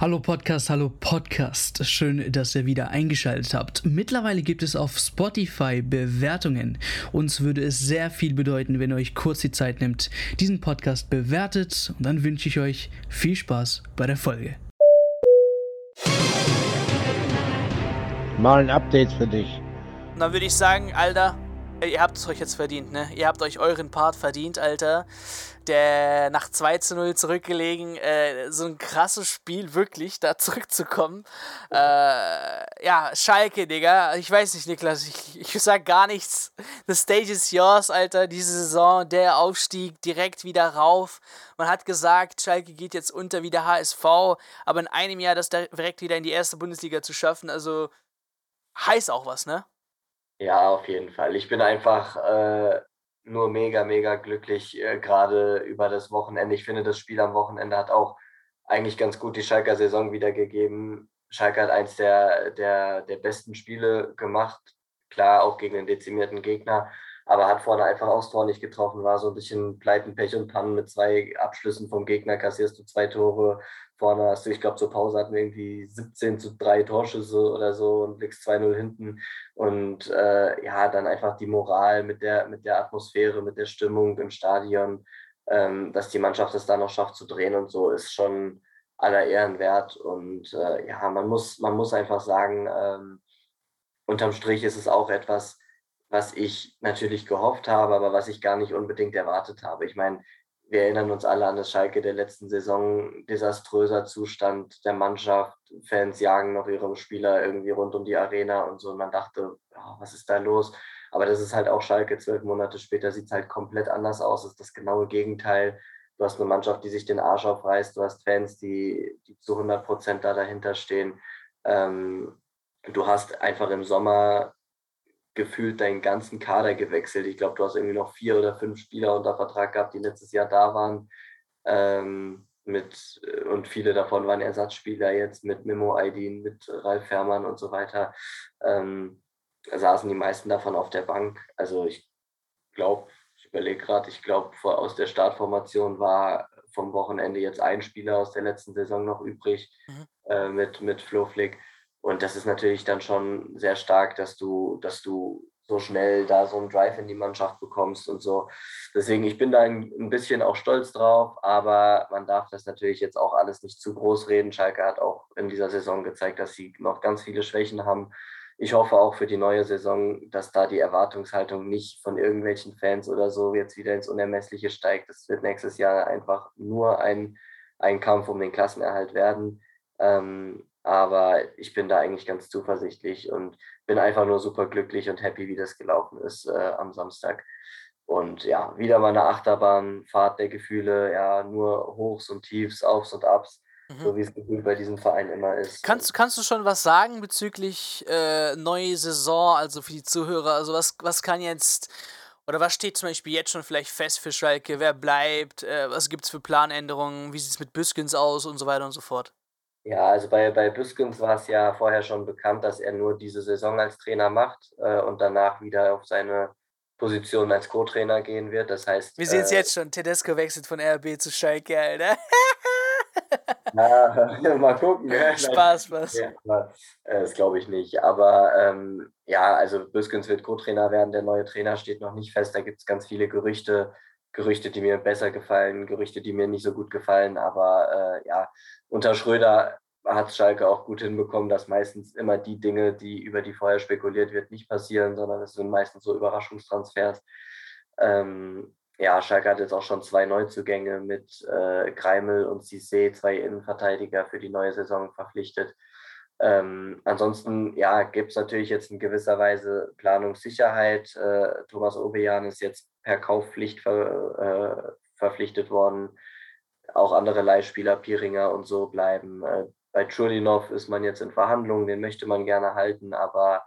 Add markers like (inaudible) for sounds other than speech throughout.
Hallo Podcast, hallo Podcast. Schön, dass ihr wieder eingeschaltet habt. Mittlerweile gibt es auf Spotify Bewertungen. Uns würde es sehr viel bedeuten, wenn ihr euch kurz die Zeit nimmt, diesen Podcast bewertet. Und dann wünsche ich euch viel Spaß bei der Folge. Mal ein Update für dich. Und dann würde ich sagen, Alter, ihr habt es euch jetzt verdient, ne? Ihr habt euch euren Part verdient, Alter der nach 2 zu 0 zurückgelegen, äh, so ein krasses Spiel, wirklich, da (laughs) zurückzukommen. Äh, ja, Schalke, Digga. Ich weiß nicht, Niklas, ich, ich sag gar nichts. The stage is yours, Alter. Diese Saison, der Aufstieg, direkt wieder rauf. Man hat gesagt, Schalke geht jetzt unter wie der HSV, aber in einem Jahr das direkt wieder in die erste Bundesliga zu schaffen, also heißt auch was, ne? Ja, auf jeden Fall. Ich bin einfach äh, nur mega, mega glücklich, äh, gerade über das Wochenende. Ich finde, das Spiel am Wochenende hat auch eigentlich ganz gut die Schalker Saison wiedergegeben. Schalke hat eins der, der, der besten Spiele gemacht, klar auch gegen einen dezimierten Gegner, aber hat vorne einfach aufs Tor nicht getroffen, war so ein bisschen Pleiten, Pech und Pannen mit zwei Abschlüssen vom Gegner, kassierst du zwei Tore, vorne hast du, ich glaube, zur Pause hatten wir irgendwie 17 zu 3 Torschüsse oder so und liegst 2-0 hinten. Und äh, ja, dann einfach die Moral mit der, mit der Atmosphäre, mit der Stimmung im Stadion, ähm, dass die Mannschaft es da noch schafft zu drehen und so, ist schon aller Ehren wert. Und äh, ja, man muss, man muss einfach sagen, ähm, unterm Strich ist es auch etwas, was ich natürlich gehofft habe, aber was ich gar nicht unbedingt erwartet habe. Ich meine, wir erinnern uns alle an das Schalke der letzten Saison, desaströser Zustand der Mannschaft, Fans jagen noch ihre Spieler irgendwie rund um die Arena und so. Und man dachte, oh, was ist da los? Aber das ist halt auch Schalke, zwölf Monate später sieht es halt komplett anders aus, das ist das genaue Gegenteil. Du hast eine Mannschaft, die sich den Arsch aufreißt, du hast Fans, die, die zu 100 Prozent da dahinter stehen. Ähm, du hast einfach im Sommer gefühlt deinen ganzen Kader gewechselt. Ich glaube, du hast irgendwie noch vier oder fünf Spieler unter Vertrag gehabt, die letztes Jahr da waren. Ähm, mit, äh, und viele davon waren Ersatzspieler jetzt mit Memo Aydin, mit Ralf Fährmann und so weiter. Ähm, saßen die meisten davon auf der Bank. Also ich glaube, ich überlege gerade, ich glaube, aus der Startformation war vom Wochenende jetzt ein Spieler aus der letzten Saison noch übrig mhm. äh, mit, mit Flo Flick. Und das ist natürlich dann schon sehr stark, dass du, dass du so schnell da so einen Drive in die Mannschaft bekommst und so. Deswegen, ich bin da ein, bisschen auch stolz drauf, aber man darf das natürlich jetzt auch alles nicht zu groß reden. Schalke hat auch in dieser Saison gezeigt, dass sie noch ganz viele Schwächen haben. Ich hoffe auch für die neue Saison, dass da die Erwartungshaltung nicht von irgendwelchen Fans oder so jetzt wieder ins Unermessliche steigt. Das wird nächstes Jahr einfach nur ein, ein Kampf um den Klassenerhalt werden. Ähm, aber ich bin da eigentlich ganz zuversichtlich und bin einfach nur super glücklich und happy, wie das gelaufen ist äh, am Samstag. Und ja, wieder mal eine Achterbahnfahrt der Gefühle, ja, nur Hochs und Tiefs, Aufs und Abs, mhm. so wie es Gefühl bei diesem Verein immer ist. Kannst, kannst du schon was sagen bezüglich äh, neue Saison, also für die Zuhörer? Also was, was kann jetzt oder was steht zum Beispiel jetzt schon vielleicht fest für Schalke? Wer bleibt? Äh, was gibt es für Planänderungen? Wie sieht es mit Büskens aus und so weiter und so fort? Ja, also bei, bei Büskens war es ja vorher schon bekannt, dass er nur diese Saison als Trainer macht äh, und danach wieder auf seine Position als Co-Trainer gehen wird. Das heißt. Wir sehen es äh, jetzt schon. Tedesco wechselt von RB zu Schalke, Alter. (laughs) (laughs) ja, mal gucken. (laughs) Spaß, Spaß. Ja, äh, das glaube ich nicht. Aber ähm, ja, also Büskens wird Co-Trainer werden. Der neue Trainer steht noch nicht fest. Da gibt es ganz viele Gerüchte. Gerüchte, die mir besser gefallen, Gerüchte, die mir nicht so gut gefallen. Aber äh, ja, unter Schröder hat Schalke auch gut hinbekommen, dass meistens immer die Dinge, die über die vorher spekuliert wird, nicht passieren, sondern es sind meistens so Überraschungstransfers. Ähm, ja, Schalke hat jetzt auch schon zwei Neuzugänge mit äh, Greimel und Cissé, zwei Innenverteidiger für die neue Saison verpflichtet. Ähm, ansonsten, ja, gibt es natürlich jetzt in gewisser Weise Planungssicherheit. Äh, Thomas Obejan ist jetzt per Kaufpflicht ver, äh, verpflichtet worden auch andere Leihspieler, Piringer und so bleiben. Äh, bei Chulinov ist man jetzt in Verhandlungen, den möchte man gerne halten, aber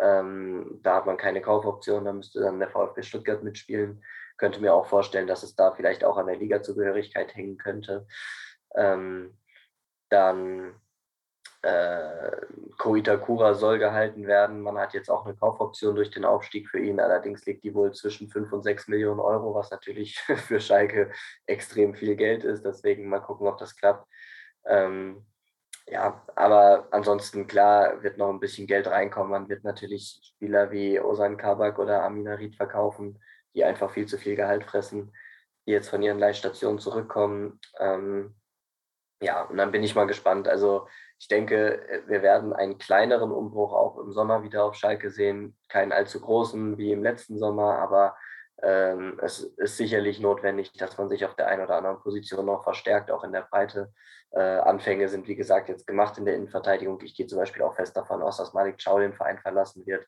ähm, da hat man keine Kaufoption, da müsste dann der VfB Stuttgart mitspielen. Könnte mir auch vorstellen, dass es da vielleicht auch an der Ligazugehörigkeit hängen könnte. Ähm, dann äh, Koitakura soll gehalten werden. Man hat jetzt auch eine Kaufoption durch den Aufstieg für ihn. Allerdings liegt die wohl zwischen 5 und 6 Millionen Euro, was natürlich (laughs) für Schalke extrem viel Geld ist. Deswegen mal gucken, ob das klappt. Ähm, ja, aber ansonsten klar wird noch ein bisschen Geld reinkommen. Man wird natürlich Spieler wie Osan Kabak oder Amina Ried verkaufen, die einfach viel zu viel Gehalt fressen, die jetzt von ihren Leihstationen zurückkommen. Ähm, ja, und dann bin ich mal gespannt. Also ich denke, wir werden einen kleineren Umbruch auch im Sommer wieder auf Schalke sehen. Keinen allzu großen wie im letzten Sommer, aber ähm, es ist sicherlich notwendig, dass man sich auf der einen oder anderen Position noch verstärkt, auch in der Breite. Äh, Anfänge sind, wie gesagt, jetzt gemacht in der Innenverteidigung. Ich gehe zum Beispiel auch fest davon aus, dass Malik Chow den Verein verlassen wird.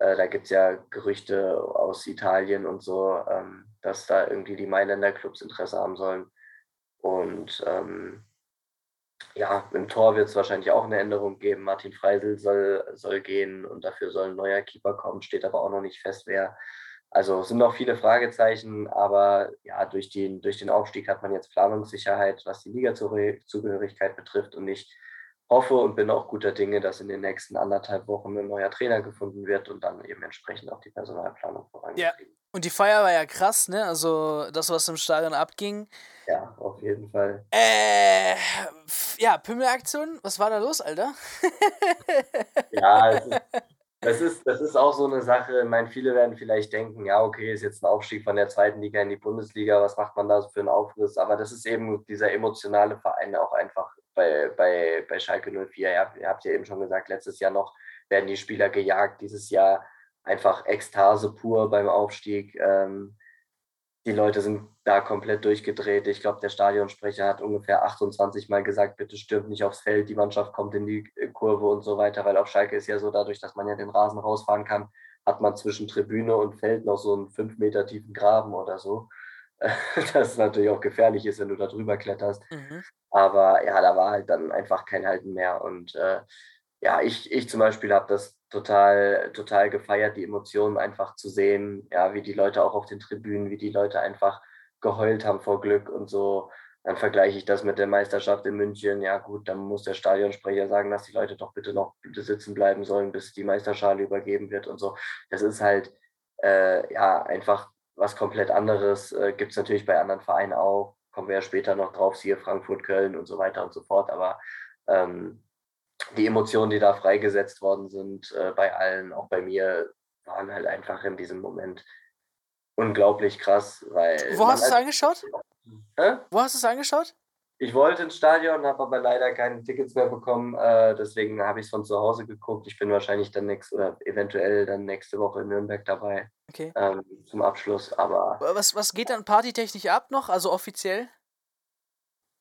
Äh, da gibt es ja Gerüchte aus Italien und so, ähm, dass da irgendwie die Mailänder Clubs Interesse haben sollen. Und ähm, ja, im Tor wird es wahrscheinlich auch eine Änderung geben. Martin Freisel soll, soll gehen und dafür soll ein neuer Keeper kommen, steht aber auch noch nicht fest, wer. Also sind noch viele Fragezeichen, aber ja, durch den, durch den Aufstieg hat man jetzt Planungssicherheit, was die Liga-Zugehörigkeit betrifft. Und ich hoffe und bin auch guter Dinge, dass in den nächsten anderthalb Wochen ein neuer Trainer gefunden wird und dann eben entsprechend auch die Personalplanung vorangetrieben. Ja. Und die Feier war ja krass, ne? Also das, was im Stadion abging. Ja, auf jeden Fall. Äh, ja, Pümmelaktion, was war da los, Alter? ja, es (laughs) ist, das ist, das ist auch so eine Sache. Ich meine, viele werden vielleicht denken, ja, okay, ist jetzt ein Aufstieg von der zweiten Liga in die Bundesliga, was macht man da für einen Aufriss? Aber das ist eben dieser emotionale Verein auch einfach bei, bei, bei Schalke 04. Ja, ihr habt ja eben schon gesagt, letztes Jahr noch werden die Spieler gejagt, dieses Jahr einfach Ekstase pur beim Aufstieg. Ähm, die Leute sind da komplett durchgedreht. Ich glaube, der Stadionsprecher hat ungefähr 28 Mal gesagt, bitte stürmt nicht aufs Feld, die Mannschaft kommt in die äh, Kurve und so weiter, weil auf Schalke ist ja so, dadurch, dass man ja den Rasen rausfahren kann, hat man zwischen Tribüne und Feld noch so einen fünf Meter tiefen Graben oder so. (laughs) Das natürlich auch gefährlich ist, wenn du da drüber kletterst. Mhm. Aber ja, da war halt dann einfach kein Halten mehr. Und äh, ja, ich, ich zum Beispiel habe das total, total gefeiert, die Emotionen einfach zu sehen, ja, wie die Leute auch auf den Tribünen, wie die Leute einfach geheult haben vor Glück und so. Dann vergleiche ich das mit der Meisterschaft in München. Ja, gut, dann muss der Stadionsprecher sagen, dass die Leute doch bitte noch sitzen bleiben sollen, bis die Meisterschale übergeben wird und so. Das ist halt äh, ja einfach was komplett anderes. Äh, Gibt es natürlich bei anderen Vereinen auch. Kommen wir ja später noch drauf, siehe Frankfurt, Köln und so weiter und so fort. Aber ähm, die Emotionen, die da freigesetzt worden sind, äh, bei allen, auch bei mir, waren halt einfach in diesem Moment unglaublich krass, weil. Wo hast du es angeschaut? Hä? Wo hast du es angeschaut? Ich wollte ins Stadion, habe aber leider keine Tickets mehr bekommen. Äh, deswegen habe ich es von zu Hause geguckt. Ich bin wahrscheinlich dann nächste oder eventuell dann nächste Woche in Nürnberg dabei. Okay. Ähm, zum Abschluss. Aber. Was, was geht dann partytechnisch ab noch? Also offiziell?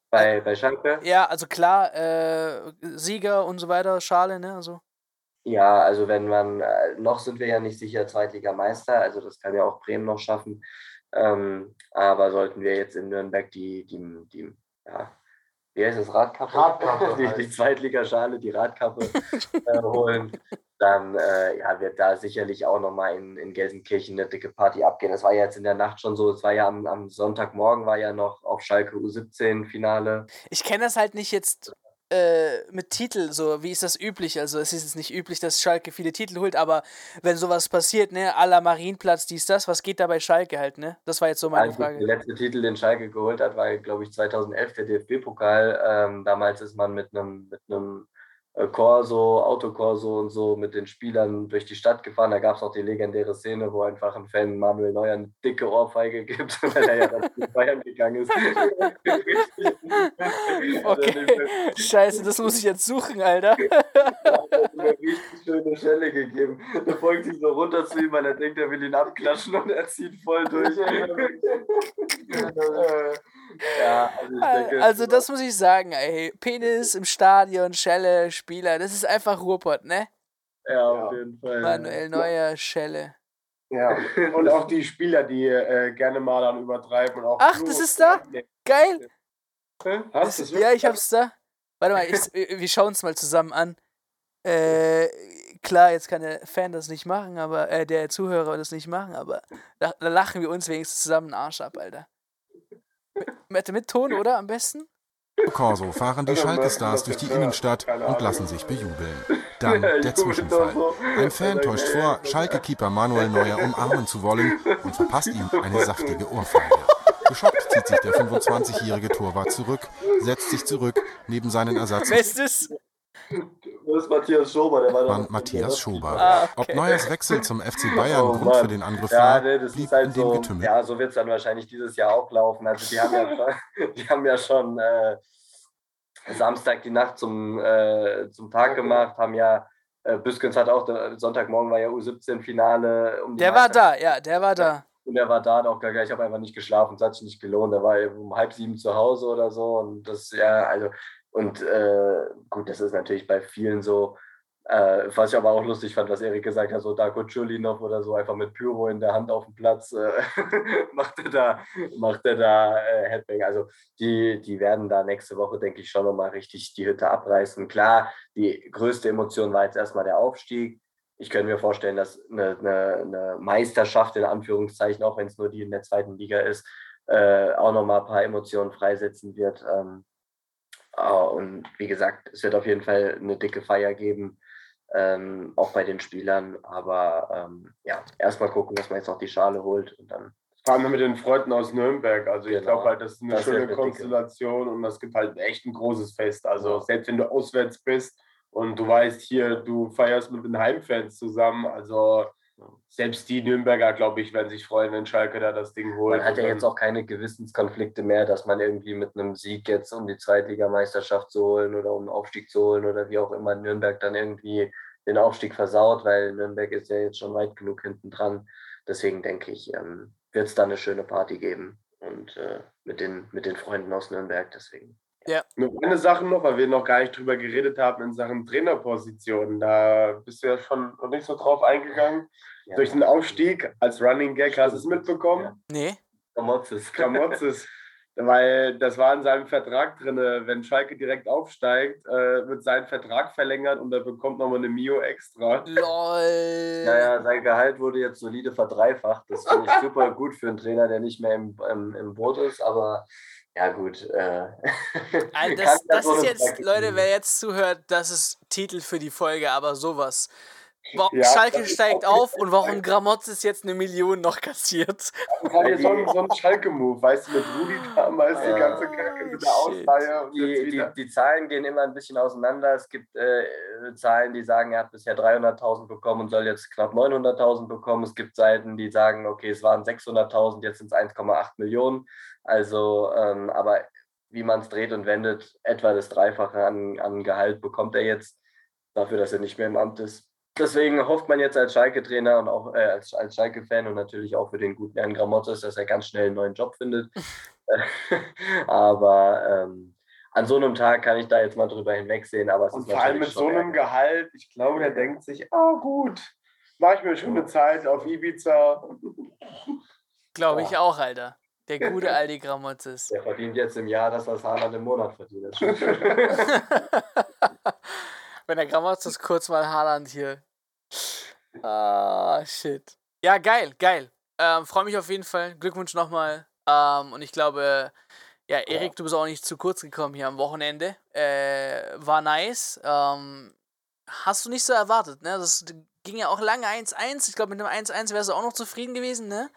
Bei, bei Schalke? Ja, also klar, äh, Sieger und so weiter, Schale, ne? Also. Ja, also wenn man, äh, noch sind wir ja nicht sicher Zweitligameister, also das kann ja auch Bremen noch schaffen. Ähm, aber sollten wir jetzt in Nürnberg die, die, die ja, wie heißt das, Radkappe? Radkappe (laughs) die, die Zweitligaschale, die Radkappe (laughs) äh, holen, dann äh, ja, wird da sicherlich auch nochmal in, in Gelsenkirchen eine dicke Party abgehen. Das war ja jetzt in der Nacht schon so, es war ja am, am Sonntagmorgen war ja noch auf Schalke U17-Finale. Ich kenne das halt nicht jetzt äh, mit Titel, so wie ist das üblich? Also es ist jetzt nicht üblich, dass Schalke viele Titel holt, aber wenn sowas passiert, ne, à la Marienplatz, dies, das, was geht da bei Schalke halt, ne? Das war jetzt so meine also, Frage. Der letzte Titel, den Schalke geholt hat, war, glaube ich, 2011 der DFB-Pokal. Ähm, damals ist man mit einem mit einem Corso, Autokorso und so mit den Spielern durch die Stadt gefahren. Da gab es auch die legendäre Szene, wo einfach ein Fan Manuel Neuer eine dicke Ohrfeige gibt, (laughs) weil er ja dann zu Bayern gegangen ist. (laughs) okay. Scheiße, das muss ich jetzt suchen, Alter. (laughs) eine richtig schöne Schelle gegeben. Da folgt sich so runter zu ihm, weil er denkt, er will ihn abklatschen und er zieht voll durch. ja, also, denke, also das muss ich sagen, ey. Penis im Stadion, Schelle, Spieler, das ist einfach Ruhrpott, ne? Ja, auf jeden Fall. Manuel Neuer, Schelle. Ja, und auch die Spieler, die äh, gerne mal dann übertreiben. Und auch Ach, das ist da? Geil. Hast das, ja, ich hab's da. Warte mal, ich, (laughs) wir schauen es mal zusammen an. Äh, klar, jetzt kann der Fan das nicht machen, aber äh, der Zuhörer das nicht machen, aber da, da lachen wir uns wenigstens zusammen einen Arsch ab, Alter. Mit, mit Ton, oder? Am besten? Corso fahren die Schalke-Stars durch die Innenstadt und lassen sich bejubeln. (laughs) Dann der Zwischenfall. Ein Fan täuscht vor, Schalke-Keeper Manuel Neuer umarmen zu wollen und verpasst ihm (laughs) eine saftige Ohrfeige. Geschockt zieht sich der 25-jährige Torwart zurück, setzt sich zurück neben seinen Ersatz. Ist (laughs) das? Ist Matthias Schober, der war Mann, Matthias Schober. Ah, okay. Ob Neuers Wechsel zum FC Bayern oh, Grund Mann. für den Angriff ja, war, nee, das blieb ist halt in dem so, Getümmel. Ja, so wird es dann wahrscheinlich dieses Jahr auch laufen. Also die haben ja (laughs) schon, die haben ja schon äh, Samstag die Nacht zum, äh, zum Tag gemacht, haben ja äh, Büskens hat auch, Sonntagmorgen war ja U17-Finale. Um der war da, ja, der war da. Und er war da auch gleich, ich habe einfach nicht geschlafen, es hat sich nicht gelohnt. Er war um halb sieben zu Hause oder so. Und das, ja, also, und äh, gut, das ist natürlich bei vielen so. Äh, was ich aber auch lustig fand, was Erik gesagt hat, so Darko Chulinov oder so, einfach mit Pyro in der Hand auf dem Platz, äh, (laughs) macht er da, macht er da äh, Headbang. Also die, die werden da nächste Woche, denke ich, schon nochmal richtig die Hütte abreißen. Klar, die größte Emotion war jetzt erstmal der Aufstieg. Ich könnte mir vorstellen, dass eine, eine, eine Meisterschaft in Anführungszeichen, auch wenn es nur die in der zweiten Liga ist, äh, auch nochmal ein paar Emotionen freisetzen wird. Ähm, und wie gesagt, es wird auf jeden Fall eine dicke Feier geben ähm, auch bei den Spielern. Aber ähm, ja, erstmal gucken, dass man jetzt noch die Schale holt und dann. Vor allem mit den Freunden aus Nürnberg. Also genau. ich glaube halt, das ist eine das schöne Konstellation und das gibt halt echt ein großes Fest. Also selbst wenn du auswärts bist und du weißt hier, du feierst mit den Heimfans zusammen. Also selbst die Nürnberger, glaube ich, werden sich freuen, wenn Schalke da das Ding holt. Man hat ja jetzt auch keine Gewissenskonflikte mehr, dass man irgendwie mit einem Sieg jetzt um die Zweitligameisterschaft zu holen oder um einen Aufstieg zu holen oder wie auch immer Nürnberg dann irgendwie den Aufstieg versaut, weil Nürnberg ist ja jetzt schon weit genug hinten dran. Deswegen denke ich, ähm, wird es da eine schöne Party geben und äh, mit, den, mit den Freunden aus Nürnberg. Deswegen. Ja. Nur eine Sache noch, weil wir noch gar nicht drüber geredet haben in Sachen Trainerpositionen. Da bist du ja schon noch nicht so drauf eingegangen. Ja. Durch den Aufstieg als Running Gag, hast du es mitbekommen? Ja. Nee. Kramotzes. Kramotzes. (laughs) weil das war in seinem Vertrag drin, wenn Schalke direkt aufsteigt, äh, wird sein Vertrag verlängert und er bekommt nochmal eine Mio extra. LOL. Naja, sein Gehalt wurde jetzt solide verdreifacht. Das finde ich super (laughs) gut für einen Trainer, der nicht mehr im, im, im Boot ist, aber ja, gut. Äh, also (laughs) das, das ist jetzt, Leute, wer jetzt zuhört, das ist Titel für die Folge, aber sowas. Warum ja, Schalke steigt auf und warum Gramotz jetzt eine Million noch kassiert. Das war ja schon so ein Schalke-Move, weißt du, mit Rudi damals die ganze Kacke mit der Ausleihe. Die, die, die, Zahlen gehen immer ein bisschen auseinander. Es gibt äh, Zahlen, die sagen, er hat bisher 300.000 bekommen und soll jetzt knapp 900.000 bekommen. Es gibt Seiten, die sagen, okay, es waren 600.000, jetzt sind es 1,8 Millionen. Also, ähm, aber wie man es dreht und wendet, etwa das Dreifache an, an Gehalt bekommt er jetzt dafür, dass er nicht mehr im Amt ist deswegen hofft man jetzt als Schalke-Trainer und auch äh, als, als Schalke-Fan und natürlich auch für den guten Herrn Gramottos, dass er ganz schnell einen neuen Job findet. (laughs) aber ähm, an so einem Tag kann ich da jetzt mal drüber hinwegsehen. Aber es und ist vor allem mit so einem Gehalt, ich glaube, der denkt sich, oh gut, mache ich mir schon eine Zeit auf Ibiza. Glaube ich auch, Alter. Der (laughs) gute Aldi Gramotzes. Der verdient jetzt im Jahr das, was Haaland im Monat verdient. (laughs) Wenn der Gramotzes kurz mal Haaland hier Ah, shit. Ja, geil, geil. Ähm, Freue mich auf jeden Fall. Glückwunsch nochmal. Ähm, und ich glaube, ja, Erik, du bist auch nicht zu kurz gekommen hier am Wochenende. Äh, war nice. Ähm, hast du nicht so erwartet, ne? Das ging ja auch lange 1-1. Ich glaube, mit einem 1-1 wärst du auch noch zufrieden gewesen, ne?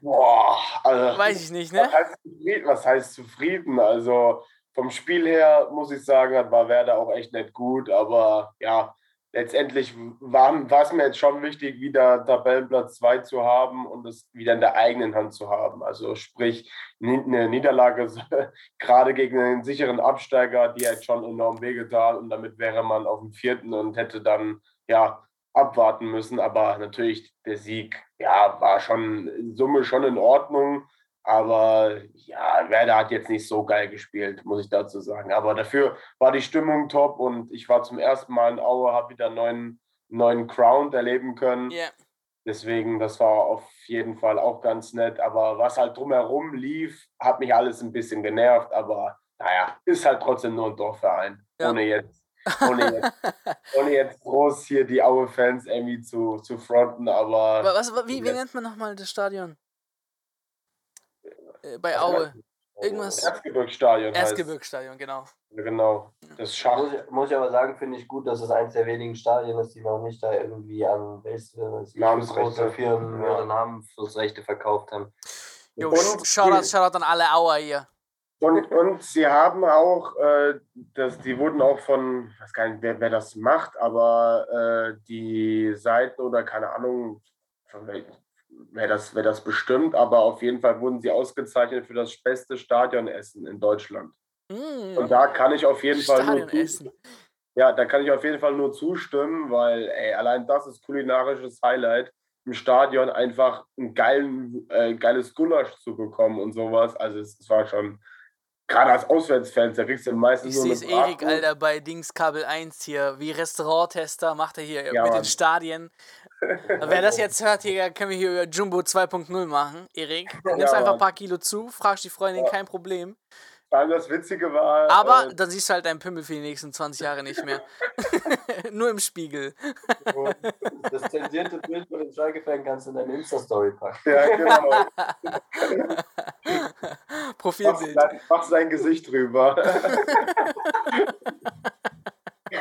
Boah, also. Weiß ich nicht, ne? Was heißt, was heißt zufrieden? Also vom Spiel her muss ich sagen, war Werder auch echt nicht gut, aber ja, letztendlich war, war es mir jetzt schon wichtig, wieder Tabellenplatz 2 zu haben und es wieder in der eigenen Hand zu haben. Also sprich, eine Niederlage (laughs) gerade gegen einen sicheren Absteiger, die hat schon enorm wehgetan und damit wäre man auf dem vierten und hätte dann ja abwarten müssen. Aber natürlich der Sieg ja, war schon in Summe schon in Ordnung. Aber ja, Werder hat jetzt nicht so geil gespielt, muss ich dazu sagen. Aber dafür war die Stimmung top und ich war zum ersten Mal in Aue, habe wieder einen neuen, neuen Crown erleben können. Yeah. Deswegen, das war auf jeden Fall auch ganz nett. Aber was halt drumherum lief, hat mich alles ein bisschen genervt. Aber naja, ist halt trotzdem nur ein Dorfverein. Ja. Ohne jetzt ohne jetzt, (laughs) ohne jetzt groß hier die Aue-Fans irgendwie zu, zu fronten, aber. Was, wie, wie nennt man nochmal das Stadion? Äh, bei Aue. Irgendwas. Erzgebirgsstadion. Erzgebirgsstadion, genau. Ja, genau. Das Schach. Muss, ich, muss ich aber sagen, finde ich gut, dass es eines der wenigen Stadien ist, die noch nicht da irgendwie an große Firmen ja. ihre Namensrechte verkauft haben. Jo, Shoutout, Shoutout an alle Auer hier. Und, und sie haben auch, äh, das, die wurden auch von, ich weiß gar nicht, wer, wer das macht, aber äh, die Seiten oder keine Ahnung, wer das, wer das bestimmt, aber auf jeden Fall wurden sie ausgezeichnet für das beste Stadionessen in Deutschland. Mm. Und da kann ich auf jeden Fall nur zustimmen. Ja, da kann ich auf jeden Fall nur zustimmen, weil ey, allein das ist kulinarisches Highlight im Stadion einfach ein geilen, äh, geiles Gulasch zu bekommen und sowas. Also es, es war schon gerade als Auswärtsfans, da kriegst du meistens ich so eine Erik, Alter, bei Dings Kabel 1 hier, wie Restauranttester macht er hier ja, mit Mann. den Stadien. Wer das jetzt hört, hier können wir hier über Jumbo 2.0 machen, Erik. Nimmst ja, einfach ein paar Kilo zu, fragst die Freundin, ja. kein Problem. Weil das Witzige war. Aber äh, dann siehst du halt deinen Pimmel für die nächsten 20 Jahre nicht mehr. (laughs) Nur im Spiegel. das zensierte Bild von dem Schalke-Fan kannst du in deine Insta-Story packen. Ja, genau. (laughs) Profilbild. Mach, mach sein Gesicht drüber. (laughs)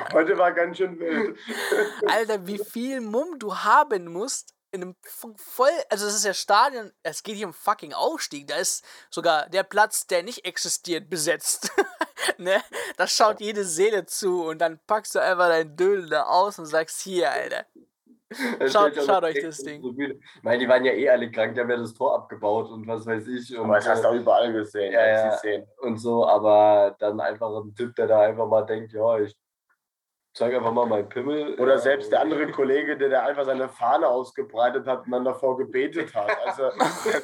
(laughs) Heute war ganz schön wild. (laughs) Alter, wie viel Mumm du haben musst, in einem voll, also es ist ja Stadion, es geht hier um fucking Aufstieg, da ist sogar der Platz, der nicht existiert, besetzt. (laughs) ne? Da schaut jede Seele zu und dann packst du einfach dein Dödel da aus und sagst, hier, Alter. Schaut, schaut euch das Ding. So ich meine, die waren ja eh alle krank, die haben ja das Tor abgebaut und was weiß ich. Und, aber das hast du auch überall gesehen. Ja, ja, und so, aber dann einfach ein Typ, der da einfach mal denkt, ja, ich zeig einfach mal meinen Pimmel. Oder selbst der andere (laughs) Kollege, der, der einfach seine Fahne ausgebreitet hat und dann davor gebetet hat. Also,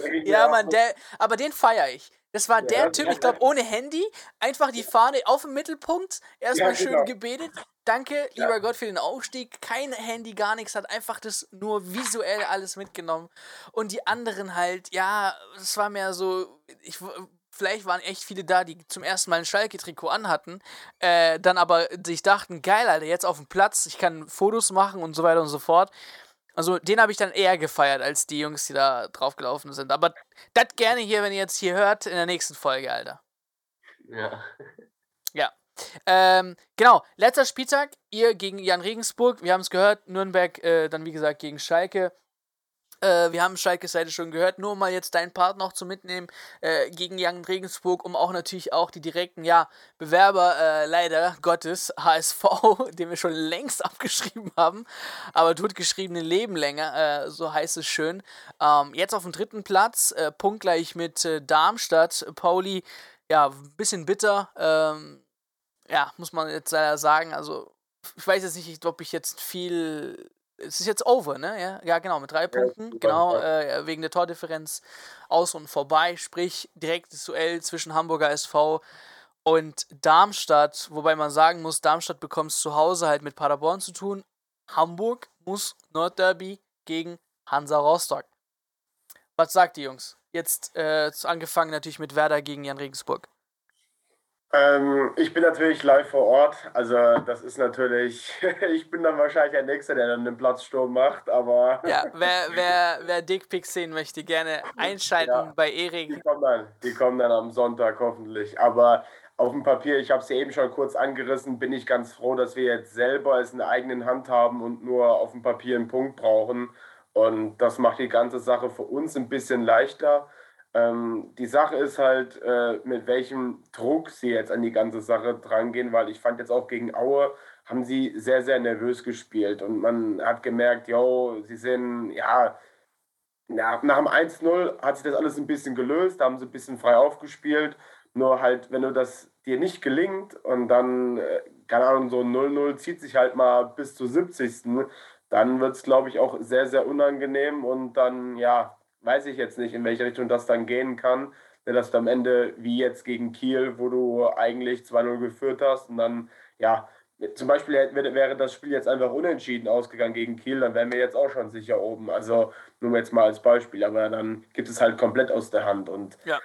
(laughs) ja, Mann, der, aber den feiere ich. Das war der ja, Typ, ich glaube, ohne Handy, einfach die Fahne auf dem Mittelpunkt, erstmal ja, genau. schön gebetet. Danke, lieber ja. Gott, für den Aufstieg. Kein Handy, gar nichts, hat einfach das nur visuell alles mitgenommen. Und die anderen halt, ja, es war mehr so, ich vielleicht waren echt viele da, die zum ersten Mal ein Schalke-Trikot anhatten, äh, dann aber sich dachten, geil, Alter, jetzt auf dem Platz, ich kann Fotos machen und so weiter und so fort. Also den habe ich dann eher gefeiert als die Jungs, die da draufgelaufen sind. Aber das gerne hier, wenn ihr jetzt hier hört, in der nächsten Folge, Alter. Ja. Ja. Ähm, genau, letzter Spieltag, ihr gegen Jan Regensburg, wir haben es gehört, Nürnberg äh, dann wie gesagt gegen Schalke. Äh, wir haben Schalke Seite schon gehört, nur mal jetzt deinen Part noch zu mitnehmen äh, gegen Young Regensburg, um auch natürlich auch die direkten, ja, Bewerber, äh, leider Gottes, HSV, (laughs) den wir schon längst abgeschrieben haben, aber tut geschriebene Leben länger, äh, so heißt es schön. Ähm, jetzt auf dem dritten Platz, äh, punktgleich mit äh, Darmstadt, Pauli, ja, ein bisschen bitter, ähm, ja, muss man jetzt leider sagen, also ich weiß jetzt nicht, ob ich jetzt viel es ist jetzt over, ne? Ja, ja genau, mit drei Punkten. Ja, genau, äh, wegen der Tordifferenz aus und vorbei. Sprich, direktes Duell zwischen Hamburger SV und Darmstadt. Wobei man sagen muss, Darmstadt bekommt es zu Hause halt mit Paderborn zu tun. Hamburg muss Nordderby gegen Hansa Rostock. Was sagt die Jungs? Jetzt äh, angefangen natürlich mit Werder gegen Jan Regensburg. Ähm, ich bin natürlich live vor Ort. Also das ist natürlich, (laughs) ich bin dann wahrscheinlich der Nächste, der dann den Platzsturm macht, aber... Ja, (laughs) wer, wer, wer Dickpics sehen möchte, gerne einschalten ja, bei Erik. Die kommen, dann, die kommen dann am Sonntag hoffentlich. Aber auf dem Papier, ich habe es eben schon kurz angerissen, bin ich ganz froh, dass wir jetzt selber es in der eigenen Hand haben und nur auf dem Papier einen Punkt brauchen. Und das macht die ganze Sache für uns ein bisschen leichter. Ähm, die Sache ist halt, äh, mit welchem Druck sie jetzt an die ganze Sache drangehen, weil ich fand jetzt auch gegen Aue haben sie sehr, sehr nervös gespielt und man hat gemerkt, jo, sie sind, ja, ja nach dem 1-0 hat sich das alles ein bisschen gelöst, da haben sie ein bisschen frei aufgespielt, nur halt, wenn du das dir nicht gelingt und dann, äh, keine Ahnung, so 0-0 zieht sich halt mal bis zu 70. Dann wird es, glaube ich, auch sehr, sehr unangenehm und dann, ja, weiß ich jetzt nicht, in welche Richtung das dann gehen kann. Wenn das am Ende wie jetzt gegen Kiel, wo du eigentlich 2-0 geführt hast und dann, ja, zum Beispiel wäre das Spiel jetzt einfach unentschieden ausgegangen gegen Kiel, dann wären wir jetzt auch schon sicher oben. Also nur jetzt mal als Beispiel, aber dann gibt es halt komplett aus der Hand und ja.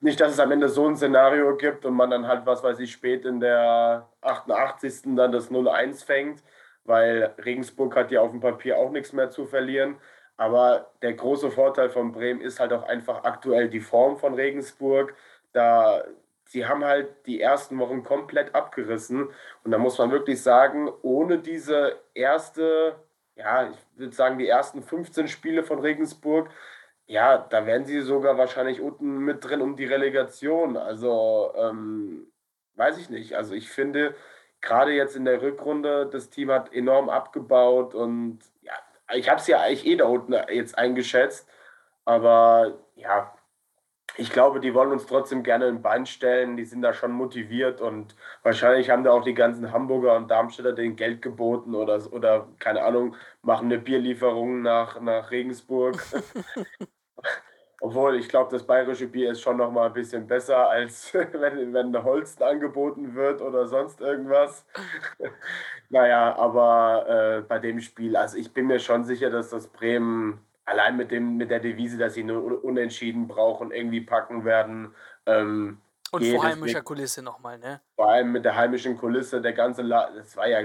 nicht, dass es am Ende so ein Szenario gibt und man dann halt, was weiß ich, spät in der 88. dann das 0-1 fängt, weil Regensburg hat ja auf dem Papier auch nichts mehr zu verlieren. Aber der große Vorteil von Bremen ist halt auch einfach aktuell die Form von Regensburg. Da sie haben halt die ersten Wochen komplett abgerissen. Und da muss man wirklich sagen, ohne diese erste, ja, ich würde sagen, die ersten 15 Spiele von Regensburg ja, da wären sie sogar wahrscheinlich unten mit drin um die Relegation. Also, ähm, weiß ich nicht. Also, ich finde, gerade jetzt in der Rückrunde, das Team hat enorm abgebaut und ja, ich habe es ja eigentlich eh da unten jetzt eingeschätzt. Aber ja, ich glaube, die wollen uns trotzdem gerne ein Bein stellen. Die sind da schon motiviert und wahrscheinlich haben da auch die ganzen Hamburger und Darmstädter den Geld geboten oder, oder keine Ahnung, machen eine Bierlieferung nach, nach Regensburg. (laughs) Obwohl, ich glaube, das bayerische Bier ist schon noch mal ein bisschen besser, als (laughs) wenn, wenn Holsten angeboten wird oder sonst irgendwas. (laughs) naja, aber äh, bei dem Spiel, also ich bin mir schon sicher, dass das Bremen allein mit, dem, mit der Devise, dass sie nur Unentschieden brauchen, irgendwie packen werden. Ähm, und vor heimischer Kulisse nochmal, ne? Vor allem mit der heimischen Kulisse, der ganze La das war ja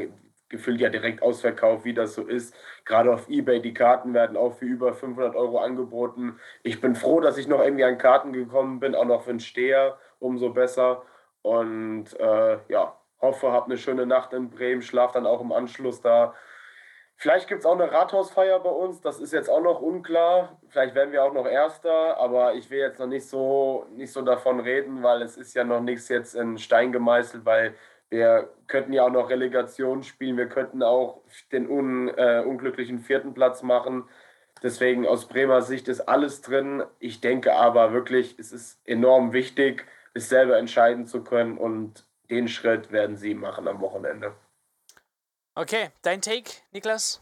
gefühlt ja direkt ausverkauft, wie das so ist. Gerade auf Ebay, die Karten werden auch für über 500 Euro angeboten. Ich bin froh, dass ich noch irgendwie an Karten gekommen bin, auch noch für einen Steher, umso besser. Und äh, ja, hoffe, habt eine schöne Nacht in Bremen, schlaf dann auch im Anschluss da. Vielleicht gibt es auch eine Rathausfeier bei uns, das ist jetzt auch noch unklar. Vielleicht werden wir auch noch Erster, aber ich will jetzt noch nicht so, nicht so davon reden, weil es ist ja noch nichts jetzt in Stein gemeißelt, weil wir könnten ja auch noch Relegation spielen, wir könnten auch den un, äh, unglücklichen vierten Platz machen. Deswegen aus Bremer Sicht ist alles drin. Ich denke aber wirklich, es ist enorm wichtig, es selber entscheiden zu können und den Schritt werden sie machen am Wochenende. Okay, dein Take, Niklas?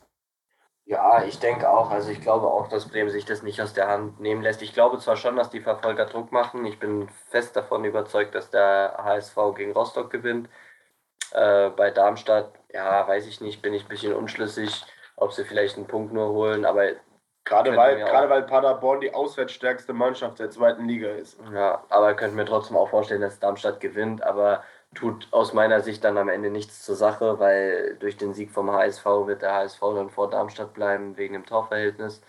Ja, ich denke auch. Also ich glaube auch, dass Bremen sich das nicht aus der Hand nehmen lässt. Ich glaube zwar schon, dass die Verfolger Druck machen. Ich bin fest davon überzeugt, dass der HSV gegen Rostock gewinnt. Äh, bei Darmstadt, ja, weiß ich nicht, bin ich ein bisschen unschlüssig, ob sie vielleicht einen Punkt nur holen, aber Gerade weil, gerade weil Paderborn die auswärtsstärkste Mannschaft der zweiten Liga ist. Ja, aber könnte mir trotzdem auch vorstellen, dass Darmstadt gewinnt. Aber tut aus meiner Sicht dann am Ende nichts zur Sache, weil durch den Sieg vom HSV wird der HSV dann vor Darmstadt bleiben wegen dem Torverhältnis.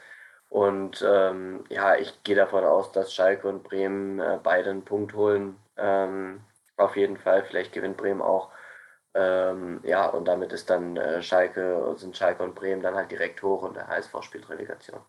Und ähm, ja, ich gehe davon aus, dass Schalke und Bremen äh, beide einen Punkt holen. Ähm, auf jeden Fall, vielleicht gewinnt Bremen auch. Ähm, ja, und damit ist dann äh, Schalke, sind Schalke und Bremen dann halt direkt hoch und der HSV spielt Relegation.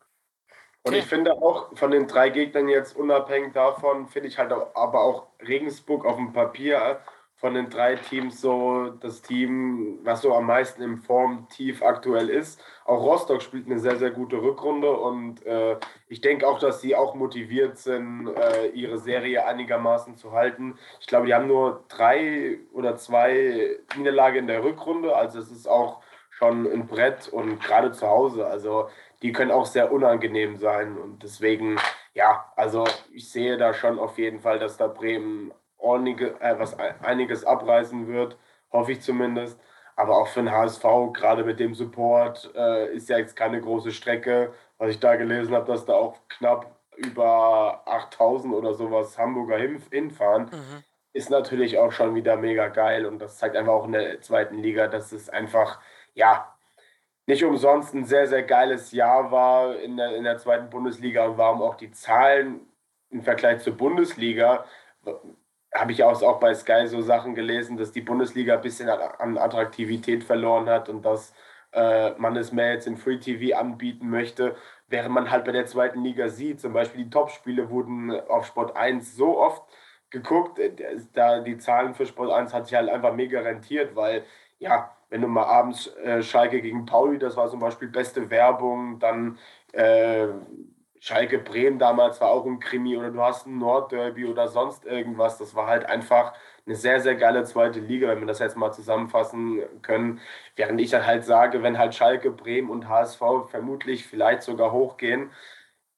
Und ich finde auch von den drei Gegnern jetzt unabhängig davon, finde ich halt auch, aber auch Regensburg auf dem Papier von den drei Teams so das Team, was so am meisten im Formtief aktuell ist. Auch Rostock spielt eine sehr, sehr gute Rückrunde und äh, ich denke auch, dass sie auch motiviert sind, äh, ihre Serie einigermaßen zu halten. Ich glaube, die haben nur drei oder zwei Niederlage in der Rückrunde, also es ist auch schon ein Brett und gerade zu Hause, also die können auch sehr unangenehm sein und deswegen, ja, also ich sehe da schon auf jeden Fall, dass da Bremen ordentliche, äh, was einiges abreißen wird, hoffe ich zumindest. Aber auch für den HSV, gerade mit dem Support, äh, ist ja jetzt keine große Strecke. Was ich da gelesen habe, dass da auch knapp über 8000 oder sowas Hamburger hinfahren, mhm. ist natürlich auch schon wieder mega geil. Und das zeigt einfach auch in der zweiten Liga, dass es einfach, ja, nicht umsonst ein sehr, sehr geiles Jahr war in der, in der zweiten Bundesliga und warum auch die Zahlen im Vergleich zur Bundesliga habe ich auch, auch bei Sky so Sachen gelesen, dass die Bundesliga ein bisschen an Attraktivität verloren hat und dass äh, man es mehr jetzt im Free TV anbieten möchte, während man halt bei der zweiten Liga sieht, zum Beispiel die Topspiele wurden auf Sport 1 so oft geguckt, äh, da die Zahlen für Sport 1 hat sich halt einfach mega rentiert, weil ja, wenn du mal abends äh, Schalke gegen Pauli, das war zum Beispiel beste Werbung, dann äh, Schalke Bremen damals war auch ein Krimi oder du hast ein Nordderby oder sonst irgendwas. Das war halt einfach eine sehr, sehr geile zweite Liga, wenn wir das jetzt mal zusammenfassen können. Während ich dann halt sage, wenn halt Schalke, Bremen und HSV vermutlich vielleicht sogar hochgehen,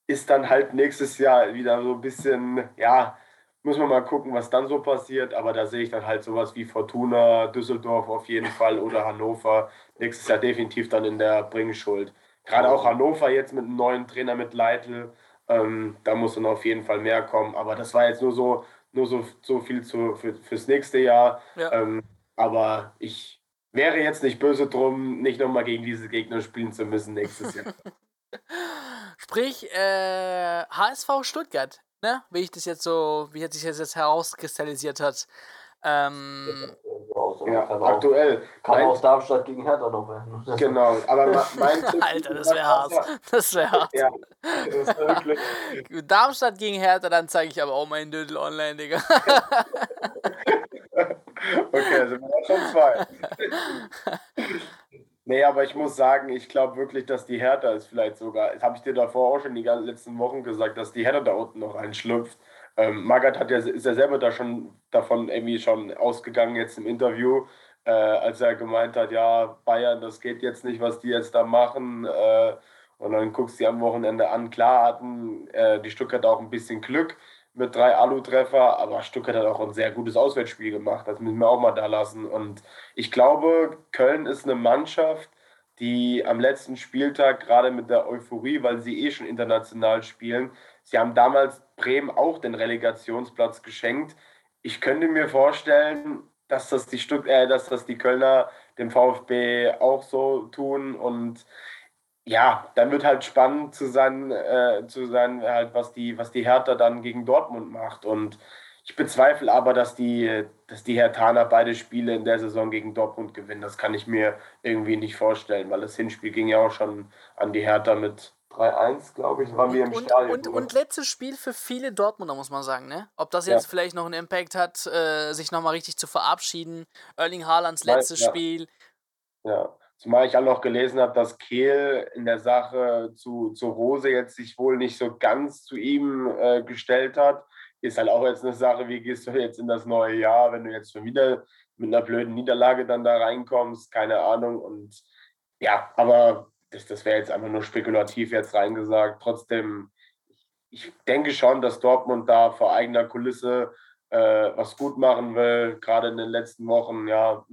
ist dann halt nächstes Jahr wieder so ein bisschen, ja, muss man mal gucken, was dann so passiert. Aber da sehe ich dann halt sowas wie Fortuna, Düsseldorf auf jeden Fall oder Hannover nächstes Jahr definitiv dann in der Bringschuld. Gerade auch Hannover jetzt mit einem neuen Trainer mit Leitl, ähm, da muss dann auf jeden Fall mehr kommen. Aber das war jetzt nur so, nur so, so viel zu, für, fürs nächste Jahr. Ja. Ähm, aber ich wäre jetzt nicht böse drum, nicht nochmal gegen diese Gegner spielen zu müssen nächstes Jahr. (laughs) Sprich, äh, HSV Stuttgart, ne? Wie ich das jetzt so, wie sich das jetzt herauskristallisiert hat. Ähm, ja, kann aktuell. Auch, kann auch Darmstadt gegen Hertha noch werden. (laughs) Genau, aber mein (laughs) Tipp Alter, das wäre hart. Das wäre hart. Ja, das wär wirklich. Darmstadt gegen Hertha, dann zeige ich aber auch meinen Dödel online, Digga. (laughs) okay, also wir haben schon zwei. Nee, aber ich muss sagen, ich glaube wirklich, dass die Hertha ist vielleicht sogar, das habe ich dir davor auch schon die ganzen letzten Wochen gesagt, dass die Hertha da unten noch einschlüpft. Ähm, Magath hat ja, ist ja selber da schon davon irgendwie schon ausgegangen jetzt im Interview, äh, als er gemeint hat, ja, Bayern, das geht jetzt nicht, was die jetzt da machen. Äh, und dann guckst du die am Wochenende an. Klar hatten äh, die Stuttgart auch ein bisschen Glück mit drei Alu-Treffer, aber Stuttgart hat auch ein sehr gutes Auswärtsspiel gemacht. Das müssen wir auch mal da lassen. Und ich glaube, Köln ist eine Mannschaft, die am letzten Spieltag gerade mit der Euphorie, weil sie eh schon international spielen, sie haben damals Bremen auch den Relegationsplatz geschenkt. Ich könnte mir vorstellen, dass das die Stutt äh, dass das die Kölner dem VfB auch so tun und ja, dann wird halt spannend zu sein, äh, zu sein halt, was die, was die Hertha dann gegen Dortmund macht. Und ich bezweifle aber, dass die, dass die Hertaner beide Spiele in der Saison gegen Dortmund gewinnen. Das kann ich mir irgendwie nicht vorstellen, weil das Hinspiel ging ja auch schon an die Hertha mit 3-1, glaube ich, waren wir im und, Stadion. Und, und, letztes Spiel für viele Dortmunder, muss man sagen, ne? Ob das jetzt ja. vielleicht noch einen Impact hat, äh, sich nochmal richtig zu verabschieden. Erling Haalands letztes ja. Spiel. Ja. Zumal ich auch noch gelesen habe, dass Kehl in der Sache zu, zu Rose jetzt sich wohl nicht so ganz zu ihm äh, gestellt hat. Ist halt auch jetzt eine Sache, wie gehst du jetzt in das neue Jahr, wenn du jetzt schon wieder mit einer blöden Niederlage dann da reinkommst, keine Ahnung. Und ja, aber das, das wäre jetzt einfach nur spekulativ jetzt reingesagt. Trotzdem, ich denke schon, dass Dortmund da vor eigener Kulisse äh, was gut machen will, gerade in den letzten Wochen, ja,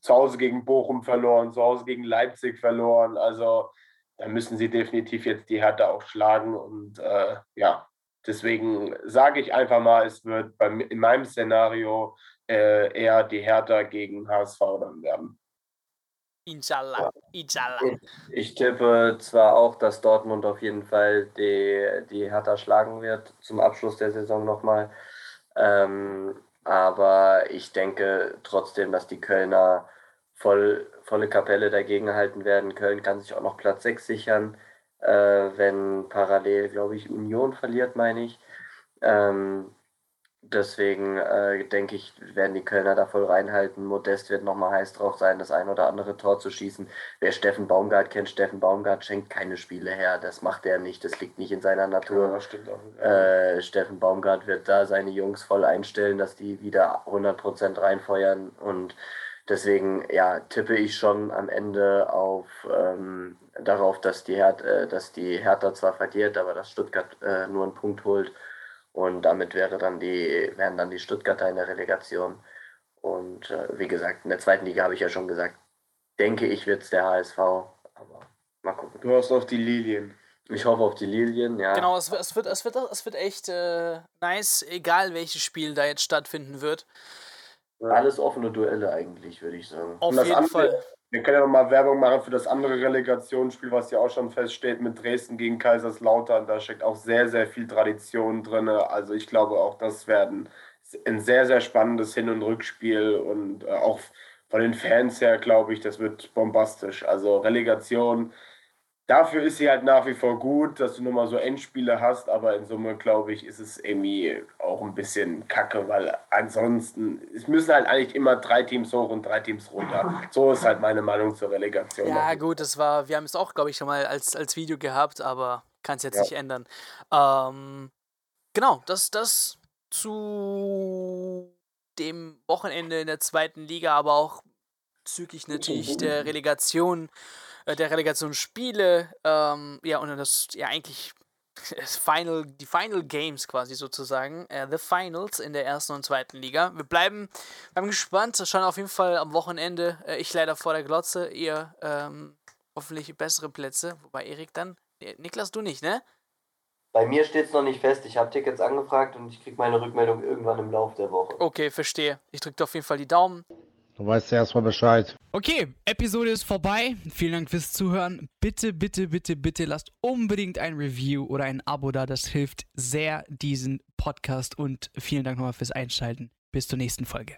zu Hause gegen Bochum verloren, zu Hause gegen Leipzig verloren. Also da müssen sie definitiv jetzt die Hertha auch schlagen. Und äh, ja, deswegen sage ich einfach mal, es wird bei, in meinem Szenario äh, eher die Hertha gegen HSV dann werden. Inshallah. Inshallah. Ich tippe zwar auch, dass Dortmund auf jeden Fall die, die Hertha schlagen wird, zum Abschluss der Saison nochmal. Ähm, aber ich denke trotzdem, dass die Kölner voll, volle Kapelle dagegen halten werden. Köln kann sich auch noch Platz 6 sichern, äh, wenn parallel, glaube ich, Union verliert, meine ich. Ähm, Deswegen äh, denke ich, werden die Kölner da voll reinhalten. Modest wird nochmal heiß drauf sein, das ein oder andere Tor zu schießen. Wer Steffen Baumgart kennt, Steffen Baumgart schenkt keine Spiele her. Das macht er nicht, das liegt nicht in seiner Natur. Ja, stimmt auch. Äh, Steffen Baumgart wird da seine Jungs voll einstellen, dass die wieder 100% reinfeuern. Und deswegen ja, tippe ich schon am Ende auf, ähm, darauf, dass die, Her äh, dass die Hertha zwar verliert, aber dass Stuttgart äh, nur einen Punkt holt. Und damit wäre dann die, wären dann die Stuttgarter in der Relegation. Und äh, wie gesagt, in der zweiten Liga habe ich ja schon gesagt, denke ich, wird es der HSV. Aber mal gucken. Du hast auf die Lilien. Ich hoffe auf die Lilien, ja. Genau, es, es, wird, es, wird, es wird echt äh, nice, egal welches Spiel da jetzt stattfinden wird. Alles offene Duelle eigentlich, würde ich sagen. Auf jeden andere, Fall. Wir können ja nochmal Werbung machen für das andere Relegationsspiel, was ja auch schon feststeht mit Dresden gegen Kaiserslautern. Da steckt auch sehr, sehr viel Tradition drin. Also ich glaube auch, das werden ein sehr, sehr spannendes Hin- und Rückspiel und äh, auch von den Fans her glaube ich, das wird bombastisch. Also Relegation dafür ist sie halt nach wie vor gut, dass du nur mal so Endspiele hast, aber in Summe, glaube ich, ist es irgendwie auch ein bisschen kacke, weil ansonsten, es müssen halt eigentlich immer drei Teams hoch und drei Teams runter. (laughs) So ist halt meine Meinung zur Relegation. Ja, gut, das war, wir haben es auch, glaube ich, schon mal als, als Video gehabt, aber kann es jetzt ja. nicht ändern. Ähm, genau, das, das zu dem Wochenende in der zweiten Liga, aber auch bezüglich natürlich der Relegation äh, der Relegationsspiele. Ähm, ja, und das, ja, eigentlich (laughs) das Final, die Final Games quasi sozusagen, äh, The Finals in der ersten und zweiten Liga. Wir bleiben, bleiben gespannt, schon auf jeden Fall am Wochenende. Äh, ich leider vor der Glotze, ihr ähm, hoffentlich bessere Plätze, wobei Erik dann, äh, Niklas, du nicht, ne? Bei mir steht es noch nicht fest. Ich habe Tickets angefragt und ich kriege meine Rückmeldung irgendwann im Laufe der Woche. Okay, verstehe. Ich drücke auf jeden Fall die Daumen. Du weißt ja erstmal Bescheid. Okay, Episode ist vorbei. Vielen Dank fürs Zuhören. Bitte, bitte, bitte, bitte lasst unbedingt ein Review oder ein Abo da. Das hilft sehr diesen Podcast und vielen Dank nochmal fürs Einschalten. Bis zur nächsten Folge.